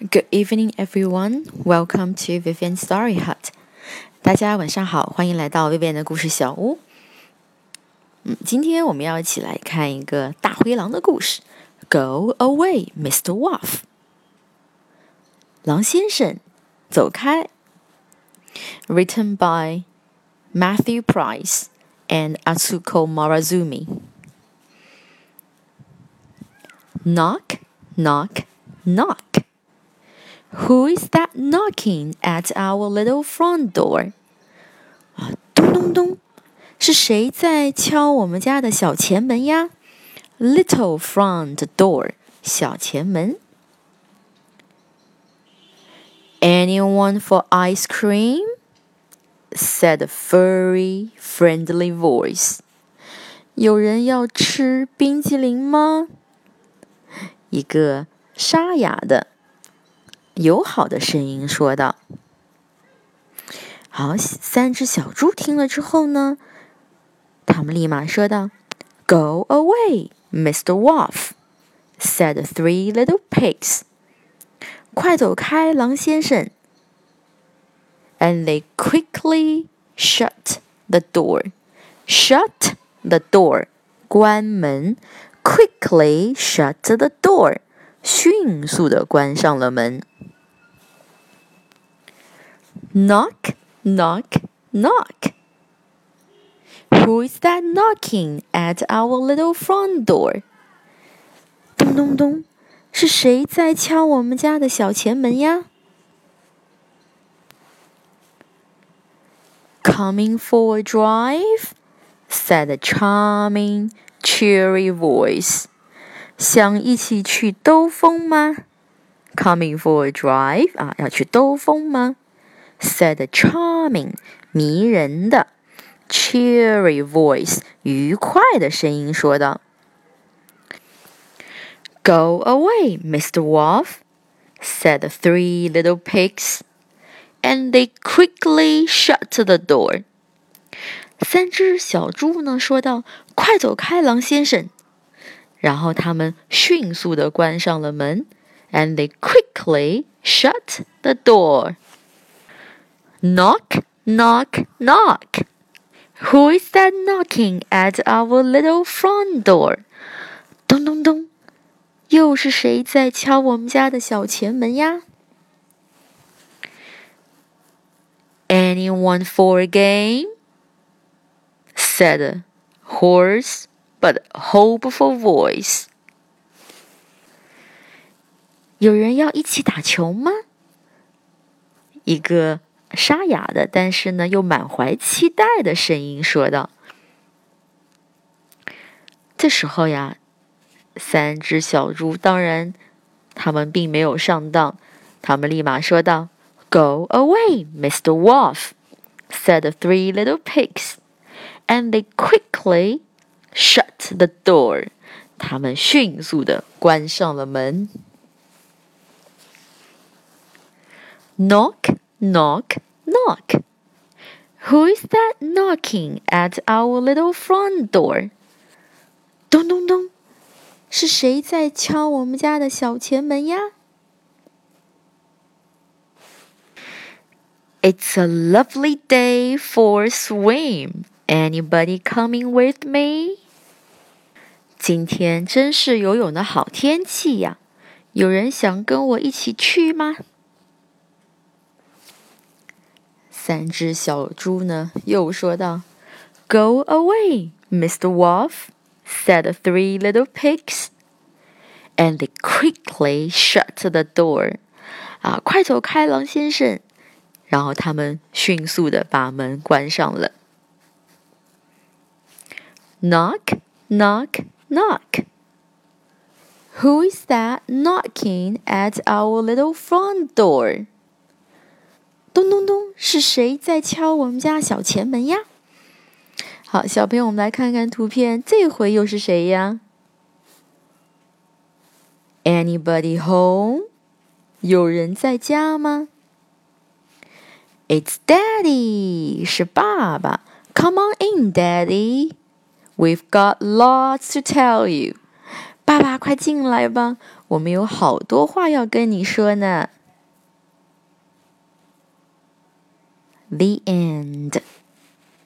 Good evening, everyone. Welcome to Vivian Story Hut. 大家晚上好，欢迎来到 Vivian 的故事小屋。嗯，今天我们要一起来看一个大灰狼的故事。Go away, Mr. Wolf. 狼先生，走开。Written by Matthew Price and Atsuko Morozumi. Knock, knock, knock. Who is that knocking at our little front door？啊，咚咚咚，是谁在敲我们家的小前门呀？Little front door，小前门。Anyone for ice cream? said a furry, friendly voice. 有人要吃冰淇淋吗？一个沙哑的。 友好的声音说道：“好，三只小猪听了之后呢，他们立马说道：‘Go away, Mr. Wolf,’ said three little pigs. 快走开，狼先生。And they quickly shut the door. Shut the door. 关门。Quickly shut the door. 迅速的关上了门。Knock, knock, knock. Who is that knocking at our little front door? 咚咚咚，是谁在敲我们家的小前门呀？Coming for a drive? said a charming, cheery voice. 想一起去兜风吗？Coming for a drive 啊，要去兜风吗？said charming 迷人的 cheery voice 愉快的声音说道：“Go away, Mr. Wolf,” said the three little pigs, and they quickly shut the door. 三只小猪呢说道：“快走开，狼先生！”然后他们迅速的关上了门，and they quickly shut the door. Knock, knock, knock. Who is that knocking at our little front door? 咚咚咚，又是谁在敲我们家的小前门呀？Anyone for a game? said a hoarse but hopeful voice. 有人要一起打球吗？一个沙哑的，但是呢又满怀期待的声音说道：“这时候呀，三只小猪当然他们并没有上当，他们立马说道：‘Go away, Mr. Wolf,’ said the three little pigs, and they quickly shut the door. 他们迅速的关上了门。Knock.” Knock, knock. Who is that knocking at our little front door? 咚咚咚，是谁在敲我们家的小前门呀？It's a lovely day for a swim. Anybody coming with me? 今天真是游泳的好天气呀！有人想跟我一起去吗？三只小猪呢，又说道：“Go away, Mr. Wolf,” said three little pigs, and they quickly shut the door. 啊，快走开，狼先生！然后他们迅速的把门关上了。Knock, knock, knock. Who is that knocking at our little front door? 咚咚咚，是谁在敲我们家小前门呀？好，小朋友，我们来看看图片，这回又是谁呀？Anybody home？有人在家吗？It's Daddy，是爸爸。Come on in, Daddy. We've got lots to tell you. 爸爸，快进来吧，我们有好多话要跟你说呢。The end.